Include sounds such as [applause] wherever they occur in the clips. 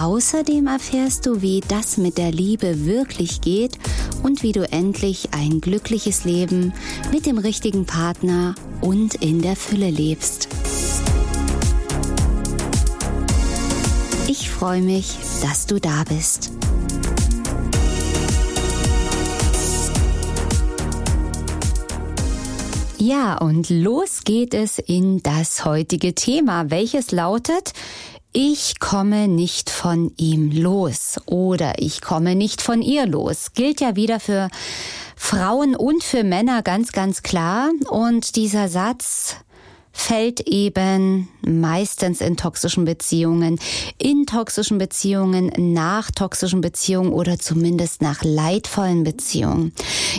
Außerdem erfährst du, wie das mit der Liebe wirklich geht und wie du endlich ein glückliches Leben mit dem richtigen Partner und in der Fülle lebst. Ich freue mich, dass du da bist. Ja, und los geht es in das heutige Thema, welches lautet, ich komme nicht von ihm los oder ich komme nicht von ihr los. Gilt ja wieder für Frauen und für Männer ganz, ganz klar. Und dieser Satz fällt eben meistens in toxischen Beziehungen, in toxischen Beziehungen, nach toxischen Beziehungen oder zumindest nach leidvollen Beziehungen.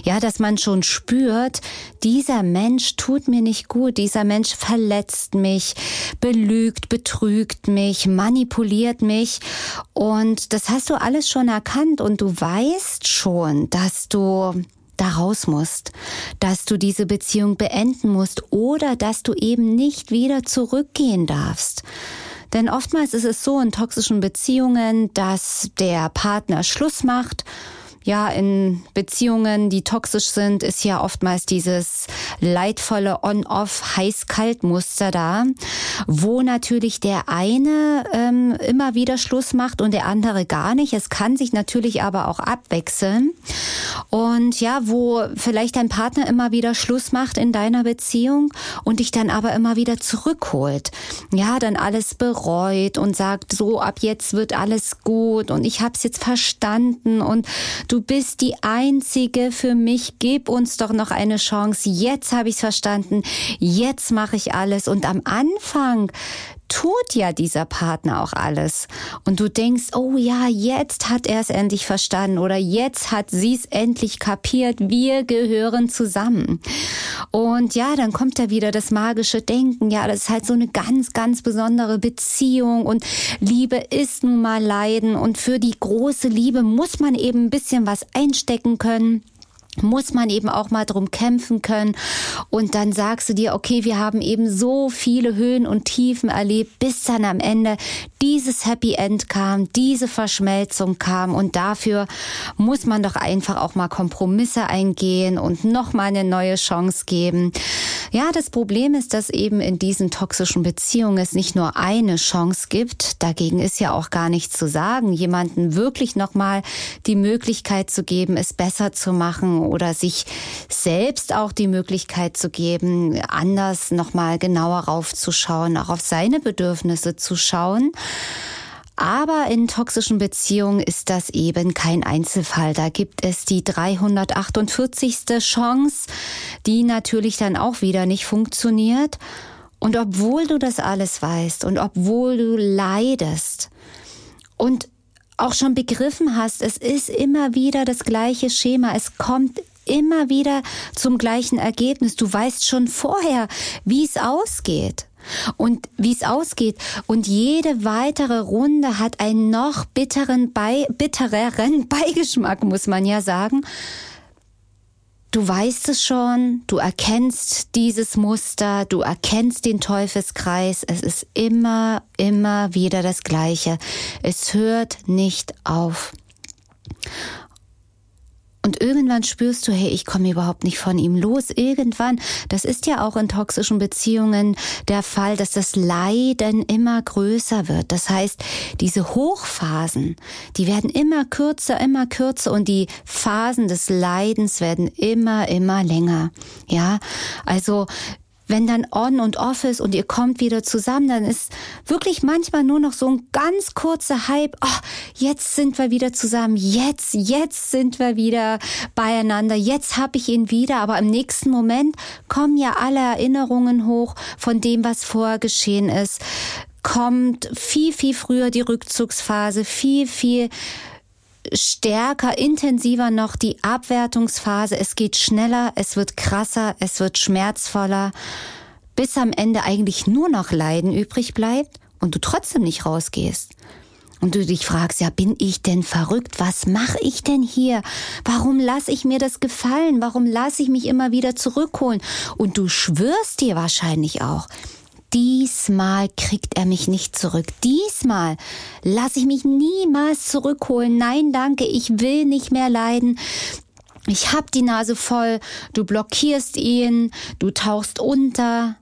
Ja, dass man schon spürt, dieser Mensch tut mir nicht gut, dieser Mensch verletzt mich, belügt, betrügt mich, manipuliert mich und das hast du alles schon erkannt und du weißt schon, dass du da raus musst, dass du diese Beziehung beenden musst oder dass du eben nicht wieder zurückgehen darfst. Denn oftmals ist es so in toxischen Beziehungen, dass der Partner Schluss macht ja, in Beziehungen, die toxisch sind, ist ja oftmals dieses leidvolle On-Off Heiß-Kalt-Muster da, wo natürlich der eine ähm, immer wieder Schluss macht und der andere gar nicht. Es kann sich natürlich aber auch abwechseln. Und ja, wo vielleicht dein Partner immer wieder Schluss macht in deiner Beziehung und dich dann aber immer wieder zurückholt. Ja, dann alles bereut und sagt, so ab jetzt wird alles gut und ich hab's jetzt verstanden und Du bist die Einzige für mich. Gib uns doch noch eine Chance. Jetzt habe ich es verstanden. Jetzt mache ich alles. Und am Anfang tut ja dieser Partner auch alles. Und du denkst, oh ja, jetzt hat er es endlich verstanden oder jetzt hat sie es endlich kapiert. Wir gehören zusammen. Und ja, dann kommt da wieder das magische Denken. Ja, das ist halt so eine ganz, ganz besondere Beziehung und Liebe ist nun mal Leiden und für die große Liebe muss man eben ein bisschen was einstecken können muss man eben auch mal drum kämpfen können. Und dann sagst du dir, okay, wir haben eben so viele Höhen und Tiefen erlebt, bis dann am Ende dieses Happy End kam, diese Verschmelzung kam. Und dafür muss man doch einfach auch mal Kompromisse eingehen und nochmal eine neue Chance geben. Ja, das Problem ist, dass eben in diesen toxischen Beziehungen es nicht nur eine Chance gibt. Dagegen ist ja auch gar nichts zu sagen, jemanden wirklich nochmal die Möglichkeit zu geben, es besser zu machen oder sich selbst auch die Möglichkeit zu geben, anders nochmal genauer raufzuschauen, auch auf seine Bedürfnisse zu schauen. Aber in toxischen Beziehungen ist das eben kein Einzelfall. Da gibt es die 348. Chance, die natürlich dann auch wieder nicht funktioniert. Und obwohl du das alles weißt und obwohl du leidest und auch schon begriffen hast, es ist immer wieder das gleiche Schema, es kommt immer wieder zum gleichen Ergebnis. Du weißt schon vorher, wie es ausgeht und wie es ausgeht. Und jede weitere Runde hat einen noch bitteren, bei, bittereren [laughs] Beigeschmack, muss man ja sagen. Du weißt es schon, du erkennst dieses Muster, du erkennst den Teufelskreis. Es ist immer, immer wieder das Gleiche. Es hört nicht auf. Und irgendwann spürst du, hey, ich komme überhaupt nicht von ihm los. Irgendwann, das ist ja auch in toxischen Beziehungen der Fall, dass das Leiden immer größer wird. Das heißt, diese Hochphasen, die werden immer kürzer, immer kürzer und die Phasen des Leidens werden immer, immer länger. Ja, also wenn dann on und off ist und ihr kommt wieder zusammen, dann ist wirklich manchmal nur noch so ein ganz kurzer Hype. Oh, jetzt sind wir wieder zusammen. Jetzt, jetzt sind wir wieder beieinander. Jetzt habe ich ihn wieder. Aber im nächsten Moment kommen ja alle Erinnerungen hoch von dem, was vorher geschehen ist. Kommt viel, viel früher die Rückzugsphase, viel, viel stärker, intensiver noch die Abwertungsphase. Es geht schneller, es wird krasser, es wird schmerzvoller, bis am Ende eigentlich nur noch Leiden übrig bleibt und du trotzdem nicht rausgehst. Und du dich fragst, ja, bin ich denn verrückt? Was mache ich denn hier? Warum lasse ich mir das gefallen? Warum lasse ich mich immer wieder zurückholen? Und du schwörst dir wahrscheinlich auch, diesmal kriegt er mich nicht zurück. Diesmal lasse ich mich niemals zurückholen. Nein, danke, ich will nicht mehr leiden. Ich hab die Nase voll. Du blockierst ihn, du tauchst unter.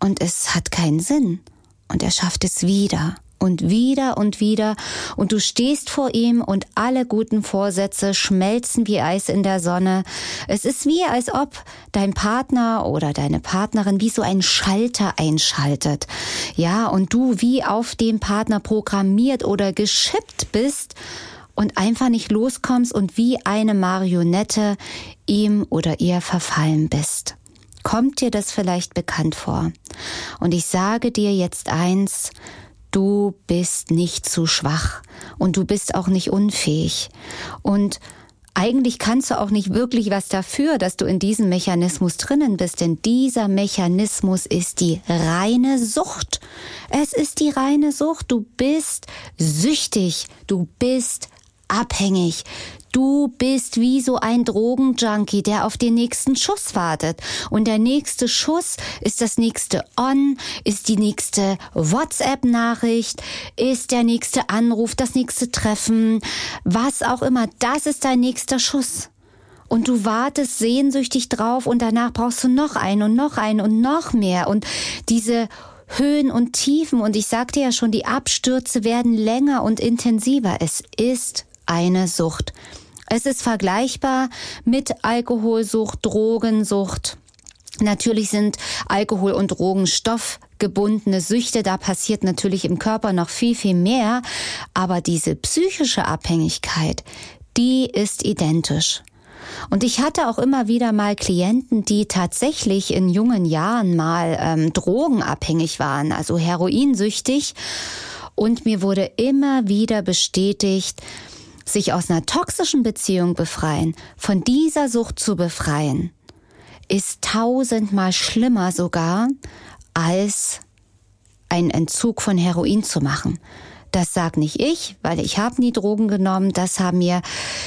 Und es hat keinen Sinn. Und er schafft es wieder und wieder und wieder und du stehst vor ihm und alle guten Vorsätze schmelzen wie Eis in der Sonne. Es ist wie, als ob dein Partner oder deine Partnerin wie so ein Schalter einschaltet. Ja, und du wie auf dem Partner programmiert oder geschippt bist und einfach nicht loskommst und wie eine Marionette ihm oder ihr verfallen bist. Kommt dir das vielleicht bekannt vor? Und ich sage dir jetzt eins, du bist nicht zu schwach und du bist auch nicht unfähig. Und eigentlich kannst du auch nicht wirklich was dafür, dass du in diesem Mechanismus drinnen bist, denn dieser Mechanismus ist die reine Sucht. Es ist die reine Sucht. Du bist süchtig, du bist abhängig. Du bist wie so ein Drogenjunkie, der auf den nächsten Schuss wartet. Und der nächste Schuss ist das nächste On, ist die nächste WhatsApp-Nachricht, ist der nächste Anruf, das nächste Treffen, was auch immer. Das ist dein nächster Schuss. Und du wartest sehnsüchtig drauf und danach brauchst du noch einen und noch einen und noch mehr. Und diese Höhen und Tiefen und ich sagte ja schon, die Abstürze werden länger und intensiver. Es ist eine Sucht. Es ist vergleichbar mit Alkoholsucht, Drogensucht. Natürlich sind Alkohol und Drogen stoffgebundene Süchte, da passiert natürlich im Körper noch viel, viel mehr, aber diese psychische Abhängigkeit, die ist identisch. Und ich hatte auch immer wieder mal Klienten, die tatsächlich in jungen Jahren mal ähm, drogenabhängig waren, also heroinsüchtig. Und mir wurde immer wieder bestätigt, sich aus einer toxischen Beziehung befreien, von dieser Sucht zu befreien, ist tausendmal schlimmer sogar, als einen Entzug von Heroin zu machen. Das sag nicht ich, weil ich habe nie Drogen genommen. Das haben mir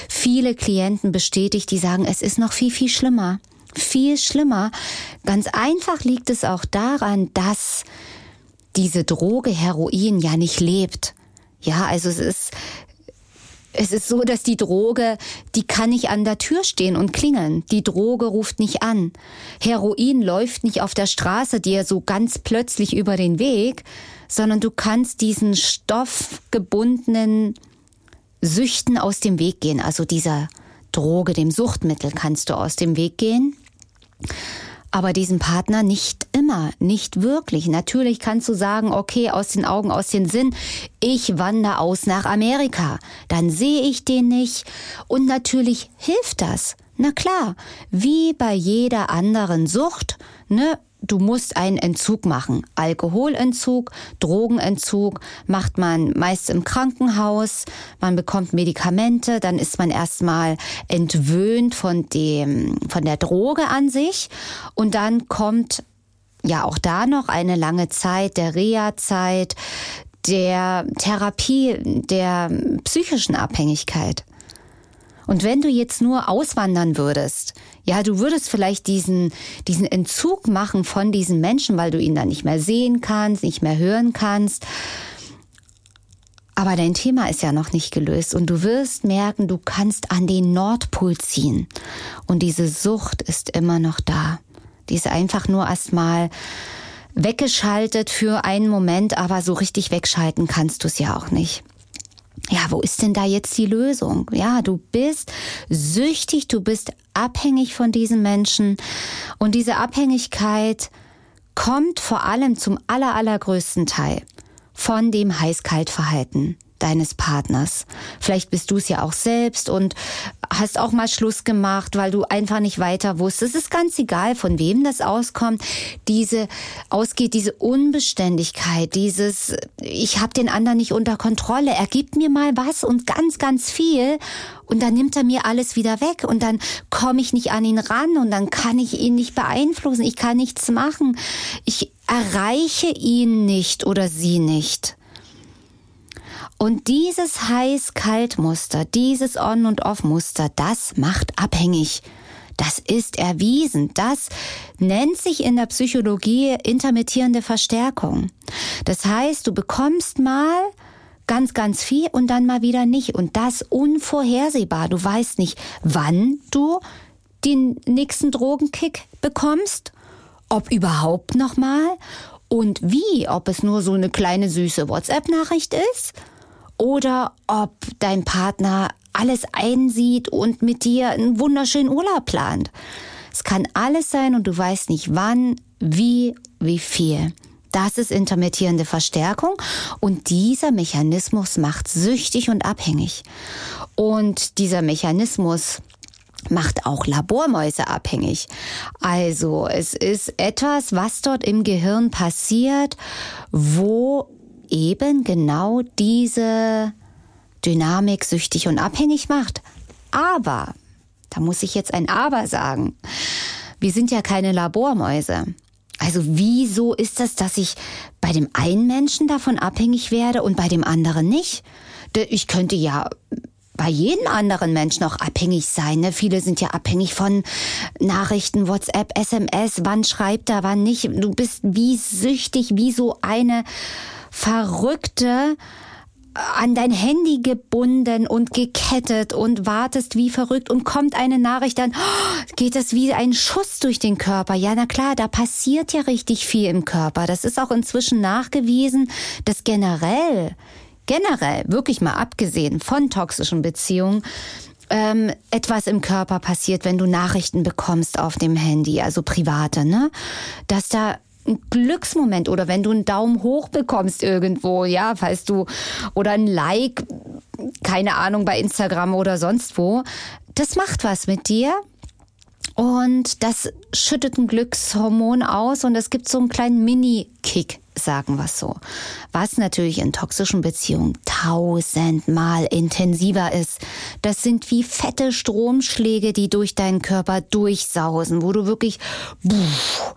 viele Klienten bestätigt, die sagen, es ist noch viel, viel schlimmer. Viel schlimmer. Ganz einfach liegt es auch daran, dass diese Droge Heroin ja nicht lebt. Ja, also es ist es ist so, dass die Droge, die kann nicht an der Tür stehen und klingeln. Die Droge ruft nicht an. Heroin läuft nicht auf der Straße dir so ganz plötzlich über den Weg, sondern du kannst diesen stoffgebundenen Süchten aus dem Weg gehen. Also dieser Droge, dem Suchtmittel kannst du aus dem Weg gehen aber diesen Partner nicht immer, nicht wirklich. Natürlich kannst du sagen, okay, aus den Augen, aus den Sinn, ich wandere aus nach Amerika, dann sehe ich den nicht und natürlich hilft das. Na klar, wie bei jeder anderen Sucht, ne, du musst einen Entzug machen. Alkoholentzug, Drogenentzug macht man meist im Krankenhaus. Man bekommt Medikamente, dann ist man erstmal entwöhnt von dem, von der Droge an sich. Und dann kommt ja auch da noch eine lange Zeit der Reha-Zeit, der Therapie, der psychischen Abhängigkeit. Und wenn du jetzt nur auswandern würdest, ja, du würdest vielleicht diesen, diesen Entzug machen von diesen Menschen, weil du ihn dann nicht mehr sehen kannst, nicht mehr hören kannst. Aber dein Thema ist ja noch nicht gelöst und du wirst merken, du kannst an den Nordpol ziehen. Und diese Sucht ist immer noch da. Die ist einfach nur erstmal weggeschaltet für einen Moment, aber so richtig wegschalten kannst du es ja auch nicht ja, wo ist denn da jetzt die Lösung? Ja, du bist süchtig, du bist abhängig von diesen Menschen und diese Abhängigkeit kommt vor allem zum aller, allergrößten Teil von dem Heiß-Kalt-Verhalten deines Partners. Vielleicht bist du es ja auch selbst und hast auch mal Schluss gemacht, weil du einfach nicht weiter wusstest. Es ist ganz egal, von wem das auskommt. Diese ausgeht diese Unbeständigkeit, dieses ich habe den anderen nicht unter Kontrolle. Er gibt mir mal was und ganz ganz viel und dann nimmt er mir alles wieder weg und dann komme ich nicht an ihn ran und dann kann ich ihn nicht beeinflussen. Ich kann nichts machen. Ich erreiche ihn nicht oder sie nicht. Und dieses Heiß-Kalt-Muster, dieses On- und Off-Muster, das macht abhängig. Das ist erwiesen. Das nennt sich in der Psychologie intermittierende Verstärkung. Das heißt, du bekommst mal ganz, ganz viel und dann mal wieder nicht. Und das unvorhersehbar. Du weißt nicht, wann du den nächsten Drogenkick bekommst, ob überhaupt nochmal und wie, ob es nur so eine kleine süße WhatsApp-Nachricht ist oder ob dein Partner alles einsieht und mit dir einen wunderschönen Urlaub plant. Es kann alles sein und du weißt nicht wann, wie, wie viel. Das ist intermittierende Verstärkung und dieser Mechanismus macht süchtig und abhängig. Und dieser Mechanismus macht auch Labormäuse abhängig. Also es ist etwas, was dort im Gehirn passiert, wo eben genau diese Dynamik süchtig und abhängig macht. Aber, da muss ich jetzt ein Aber sagen, wir sind ja keine Labormäuse. Also wieso ist das, dass ich bei dem einen Menschen davon abhängig werde und bei dem anderen nicht? Ich könnte ja bei jedem anderen Menschen auch abhängig sein. Ne? Viele sind ja abhängig von Nachrichten, WhatsApp, SMS, wann schreibt er, wann nicht. Du bist wie süchtig, wie so eine verrückte an dein Handy gebunden und gekettet und wartest wie verrückt und kommt eine Nachricht, dann oh, geht das wie ein Schuss durch den Körper. Ja, na klar, da passiert ja richtig viel im Körper. Das ist auch inzwischen nachgewiesen, dass generell, generell, wirklich mal abgesehen von toxischen Beziehungen, ähm, etwas im Körper passiert, wenn du Nachrichten bekommst auf dem Handy, also private, ne? Dass da ein Glücksmoment oder wenn du einen Daumen hoch bekommst irgendwo, ja, falls du oder ein Like, keine Ahnung, bei Instagram oder sonst wo, das macht was mit dir. Und das schüttet ein Glückshormon aus und es gibt so einen kleinen Mini-Kick, sagen wir so. Was natürlich in toxischen Beziehungen tausendmal intensiver ist. Das sind wie fette Stromschläge, die durch deinen Körper durchsausen, wo du wirklich, pff,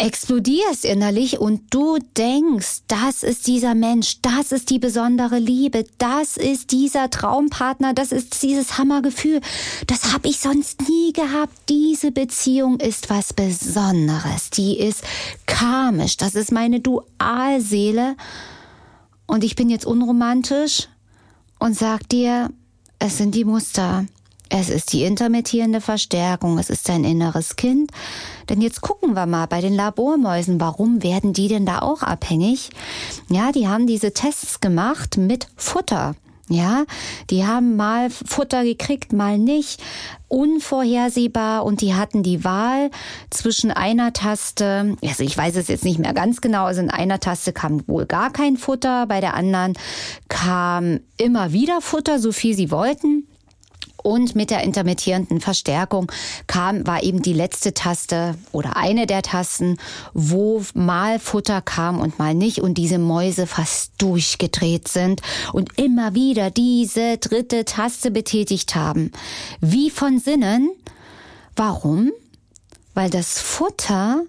explodierst innerlich und du denkst, das ist dieser Mensch, das ist die besondere Liebe, das ist dieser Traumpartner, das ist dieses Hammergefühl. Das habe ich sonst nie gehabt. Diese Beziehung ist was Besonderes. Die ist karmisch. Das ist meine Dualseele. Und ich bin jetzt unromantisch und sag dir, es sind die Muster. Es ist die intermittierende Verstärkung, es ist dein inneres Kind. Denn jetzt gucken wir mal bei den Labormäusen, warum werden die denn da auch abhängig? Ja, die haben diese Tests gemacht mit Futter. Ja, die haben mal Futter gekriegt, mal nicht. Unvorhersehbar und die hatten die Wahl zwischen einer Taste, also ich weiß es jetzt nicht mehr ganz genau, also in einer Taste kam wohl gar kein Futter, bei der anderen kam immer wieder Futter, so viel sie wollten. Und mit der intermittierenden Verstärkung kam, war eben die letzte Taste oder eine der Tasten, wo mal Futter kam und mal nicht und diese Mäuse fast durchgedreht sind und immer wieder diese dritte Taste betätigt haben. Wie von Sinnen. Warum? Weil das Futter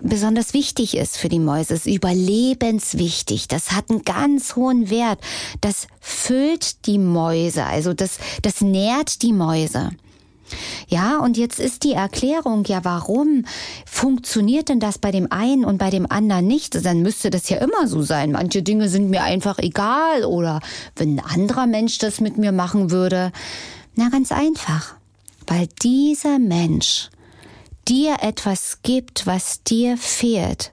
besonders wichtig ist für die Mäuse, ist überlebenswichtig. Das hat einen ganz hohen Wert. Das füllt die Mäuse, also das, das nährt die Mäuse. Ja, und jetzt ist die Erklärung, ja, warum funktioniert denn das bei dem einen und bei dem anderen nicht? Dann müsste das ja immer so sein. Manche Dinge sind mir einfach egal oder wenn ein anderer Mensch das mit mir machen würde. Na, ganz einfach. Weil dieser Mensch dir etwas gibt, was dir fehlt.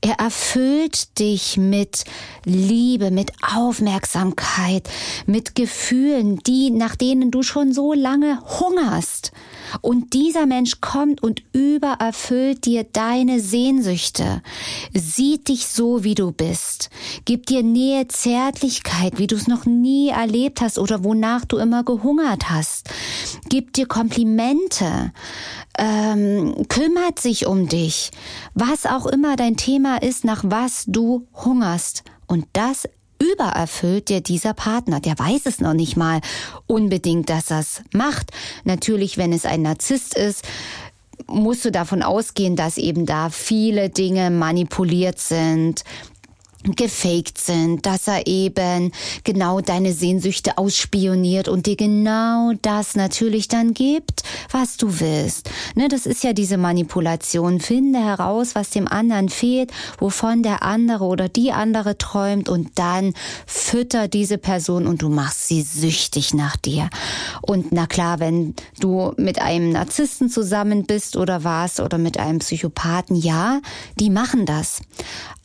Er erfüllt dich mit Liebe, mit Aufmerksamkeit, mit Gefühlen, die, nach denen du schon so lange hungerst. Und dieser Mensch kommt und übererfüllt dir deine Sehnsüchte, sieht dich so, wie du bist, gibt dir Nähe, Zärtlichkeit, wie du es noch nie erlebt hast oder wonach du immer gehungert hast, gibt dir Komplimente, ähm, kümmert sich um dich, was auch immer dein Thema ist, nach was du hungerst. Und das übererfüllt dir dieser Partner. Der weiß es noch nicht mal unbedingt, dass er es macht. Natürlich, wenn es ein Narzisst ist, musst du davon ausgehen, dass eben da viele Dinge manipuliert sind, gefaked sind, dass er eben genau deine Sehnsüchte ausspioniert und dir genau das natürlich dann gibt, was du willst. Ne, das ist ja diese Manipulation. Finde heraus, was dem anderen fehlt, wovon der andere oder die andere träumt und dann fütter diese Person und du machst sie süchtig nach dir. Und na klar, wenn du mit einem Narzissten zusammen bist oder warst oder mit einem Psychopathen, ja, die machen das.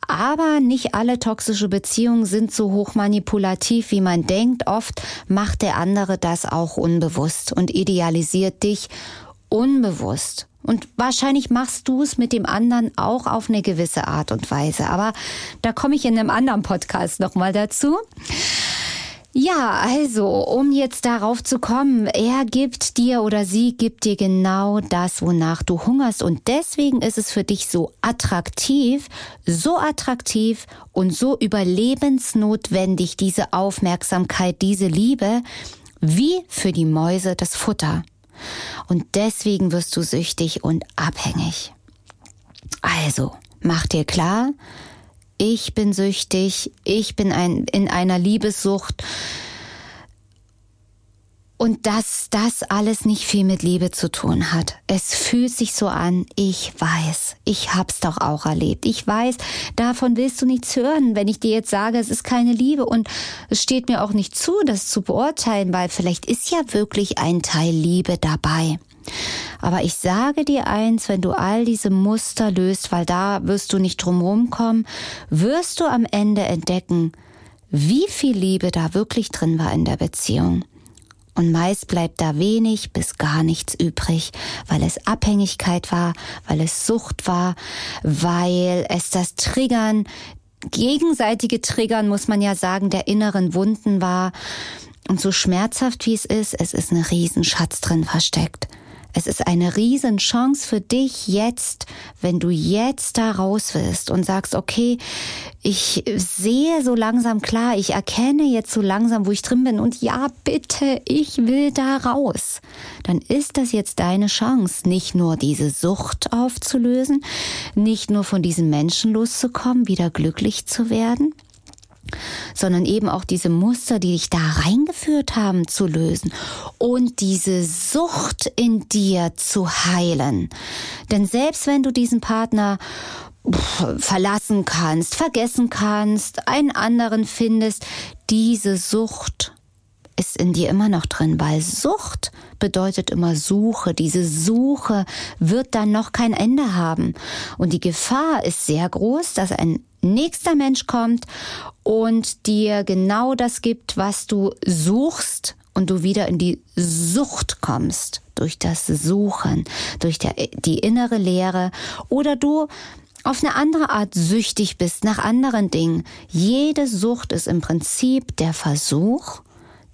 Aber nicht alle toxische Beziehungen sind so hoch manipulativ, wie man denkt. Oft macht der andere das auch unbewusst und idealisiert dich unbewusst. Und wahrscheinlich machst du es mit dem anderen auch auf eine gewisse Art und Weise. Aber da komme ich in einem anderen Podcast nochmal dazu. Ja, also, um jetzt darauf zu kommen, er gibt dir oder sie gibt dir genau das, wonach du hungerst. Und deswegen ist es für dich so attraktiv, so attraktiv und so überlebensnotwendig, diese Aufmerksamkeit, diese Liebe, wie für die Mäuse das Futter. Und deswegen wirst du süchtig und abhängig. Also, mach dir klar, ich bin süchtig, ich bin ein, in einer Liebessucht. Und dass das alles nicht viel mit Liebe zu tun hat. Es fühlt sich so an, ich weiß, ich hab's doch auch erlebt. Ich weiß, davon willst du nichts hören, wenn ich dir jetzt sage, es ist keine Liebe. Und es steht mir auch nicht zu, das zu beurteilen, weil vielleicht ist ja wirklich ein Teil Liebe dabei. Aber ich sage dir eins, wenn du all diese Muster löst, weil da wirst du nicht drum kommen, wirst du am Ende entdecken, wie viel Liebe da wirklich drin war in der Beziehung. Und meist bleibt da wenig bis gar nichts übrig, weil es Abhängigkeit war, weil es Sucht war, weil es das Triggern, gegenseitige Triggern, muss man ja sagen, der inneren Wunden war. Und so schmerzhaft wie es ist, es ist ein Riesenschatz drin versteckt. Es ist eine Riesenchance für dich jetzt, wenn du jetzt da raus willst und sagst, okay, ich sehe so langsam klar, ich erkenne jetzt so langsam, wo ich drin bin und ja, bitte, ich will da raus. Dann ist das jetzt deine Chance, nicht nur diese Sucht aufzulösen, nicht nur von diesem Menschen loszukommen, wieder glücklich zu werden, sondern eben auch diese Muster, die dich da reingeführt haben, zu lösen und diese Sucht in dir zu heilen. Denn selbst wenn du diesen Partner verlassen kannst, vergessen kannst, einen anderen findest, diese Sucht ist in dir immer noch drin, weil Sucht bedeutet immer Suche. Diese Suche wird dann noch kein Ende haben. Und die Gefahr ist sehr groß, dass ein nächster Mensch kommt und dir genau das gibt, was du suchst und du wieder in die Sucht kommst durch das Suchen, durch der, die innere Leere oder du auf eine andere Art süchtig bist nach anderen Dingen. Jede Sucht ist im Prinzip der Versuch,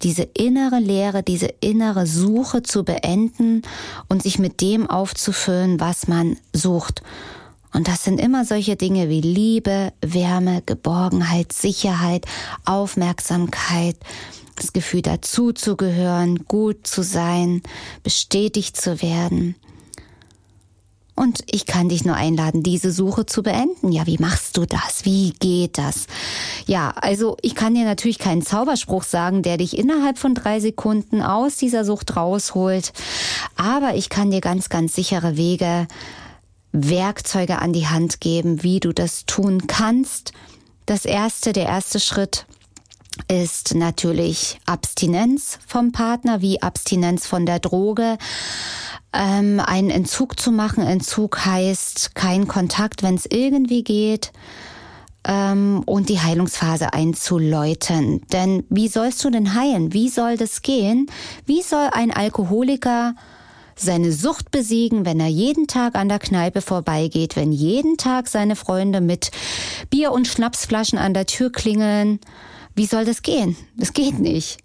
diese innere Leere, diese innere Suche zu beenden und sich mit dem aufzufüllen, was man sucht. Und das sind immer solche Dinge wie Liebe, Wärme, Geborgenheit, Sicherheit, Aufmerksamkeit, das Gefühl dazuzugehören, gut zu sein, bestätigt zu werden. Und ich kann dich nur einladen, diese Suche zu beenden. Ja, wie machst du das? Wie geht das? Ja, also ich kann dir natürlich keinen Zauberspruch sagen, der dich innerhalb von drei Sekunden aus dieser Sucht rausholt. Aber ich kann dir ganz, ganz sichere Wege, Werkzeuge an die Hand geben, wie du das tun kannst. Das erste, der erste Schritt ist natürlich Abstinenz vom Partner, wie Abstinenz von der Droge. Ähm, einen Entzug zu machen. Entzug heißt kein Kontakt, wenn es irgendwie geht ähm, und die Heilungsphase einzuläuten. Denn wie sollst du denn heilen? Wie soll das gehen? Wie soll ein Alkoholiker seine Sucht besiegen, wenn er jeden Tag an der Kneipe vorbeigeht, wenn jeden Tag seine Freunde mit Bier und Schnapsflaschen an der Tür klingeln? Wie soll das gehen? Das geht nicht.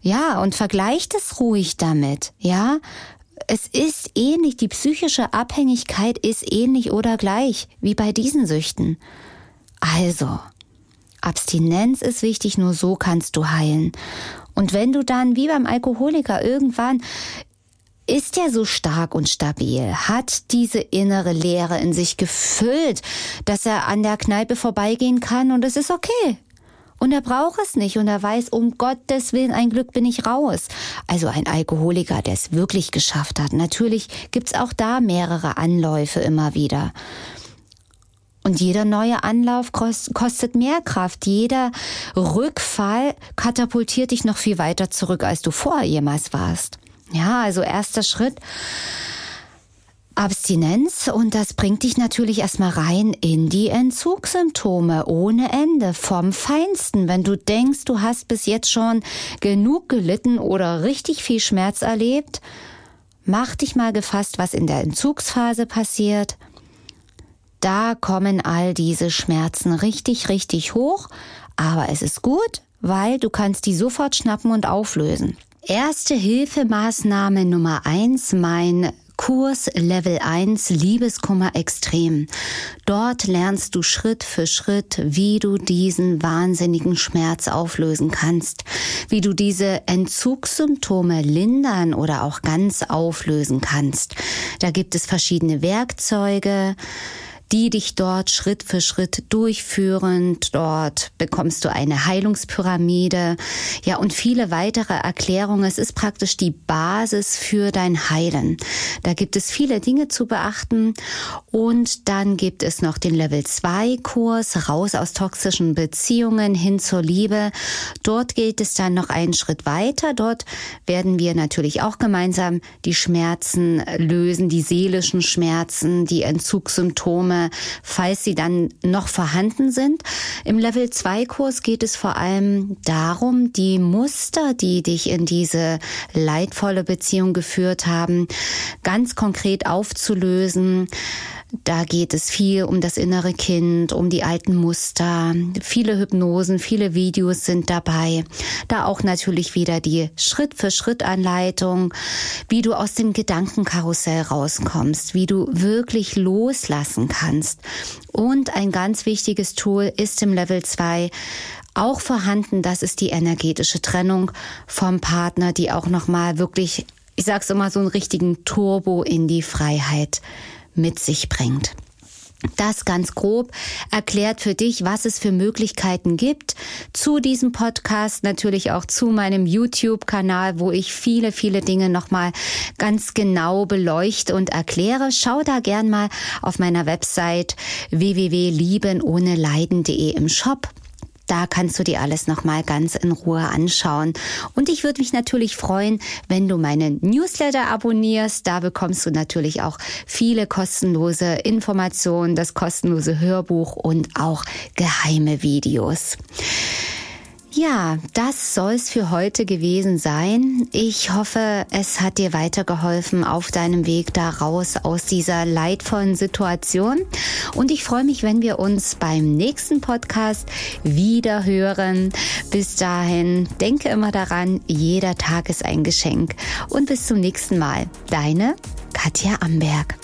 Ja, und vergleicht es ruhig damit, ja? Es ist ähnlich, die psychische Abhängigkeit ist ähnlich oder gleich wie bei diesen Süchten. Also, Abstinenz ist wichtig, nur so kannst du heilen. Und wenn du dann, wie beim Alkoholiker, irgendwann ist er so stark und stabil, hat diese innere Leere in sich gefüllt, dass er an der Kneipe vorbeigehen kann und es ist okay. Und er braucht es nicht und er weiß, um Gottes Willen, ein Glück bin ich raus. Also ein Alkoholiker, der es wirklich geschafft hat. Natürlich gibt's auch da mehrere Anläufe immer wieder. Und jeder neue Anlauf kostet mehr Kraft. Jeder Rückfall katapultiert dich noch viel weiter zurück, als du vorher jemals warst. Ja, also erster Schritt. Abstinenz und das bringt dich natürlich erstmal rein in die Entzugssymptome ohne Ende vom Feinsten. Wenn du denkst, du hast bis jetzt schon genug gelitten oder richtig viel Schmerz erlebt, mach dich mal gefasst, was in der Entzugsphase passiert da kommen all diese Schmerzen richtig, richtig hoch. Aber es ist gut, weil du kannst die sofort schnappen und auflösen. Erste Hilfemaßnahme Nummer eins, mein Kurs Level 1 Liebeskummer extrem. Dort lernst du Schritt für Schritt, wie du diesen wahnsinnigen Schmerz auflösen kannst, wie du diese Entzugssymptome lindern oder auch ganz auflösen kannst. Da gibt es verschiedene Werkzeuge, die dich dort Schritt für Schritt durchführen. Dort bekommst du eine Heilungspyramide, ja, und viele weitere Erklärungen. Es ist praktisch die Basis für dein Heilen. Da gibt es viele Dinge zu beachten. Und dann gibt es noch den Level 2 Kurs, raus aus toxischen Beziehungen hin zur Liebe. Dort geht es dann noch einen Schritt weiter. Dort werden wir natürlich auch gemeinsam die Schmerzen lösen, die seelischen Schmerzen, die Entzugssymptome, falls sie dann noch vorhanden sind. Im Level 2 Kurs geht es vor allem darum, die Muster, die dich in diese leidvolle Beziehung geführt haben, ganz konkret aufzulösen da geht es viel um das innere Kind, um die alten Muster. Viele Hypnosen, viele Videos sind dabei. Da auch natürlich wieder die Schritt-für-Schritt-Anleitung, wie du aus dem Gedankenkarussell rauskommst, wie du wirklich loslassen kannst. Und ein ganz wichtiges Tool ist im Level 2 auch vorhanden, das ist die energetische Trennung vom Partner, die auch nochmal wirklich, ich sag's immer, so einen richtigen Turbo in die Freiheit mit sich bringt. Das ganz grob erklärt für dich, was es für Möglichkeiten gibt zu diesem Podcast, natürlich auch zu meinem YouTube-Kanal, wo ich viele, viele Dinge nochmal ganz genau beleuchte und erkläre. Schau da gern mal auf meiner Website www.liebenohneleiden.de im Shop da kannst du dir alles nochmal ganz in Ruhe anschauen. Und ich würde mich natürlich freuen, wenn du meinen Newsletter abonnierst. Da bekommst du natürlich auch viele kostenlose Informationen, das kostenlose Hörbuch und auch geheime Videos. Ja, das soll's für heute gewesen sein. Ich hoffe, es hat dir weitergeholfen auf deinem Weg da raus aus dieser leidvollen Situation. Und ich freue mich, wenn wir uns beim nächsten Podcast wieder hören. Bis dahin, denke immer daran, jeder Tag ist ein Geschenk. Und bis zum nächsten Mal. Deine Katja Amberg.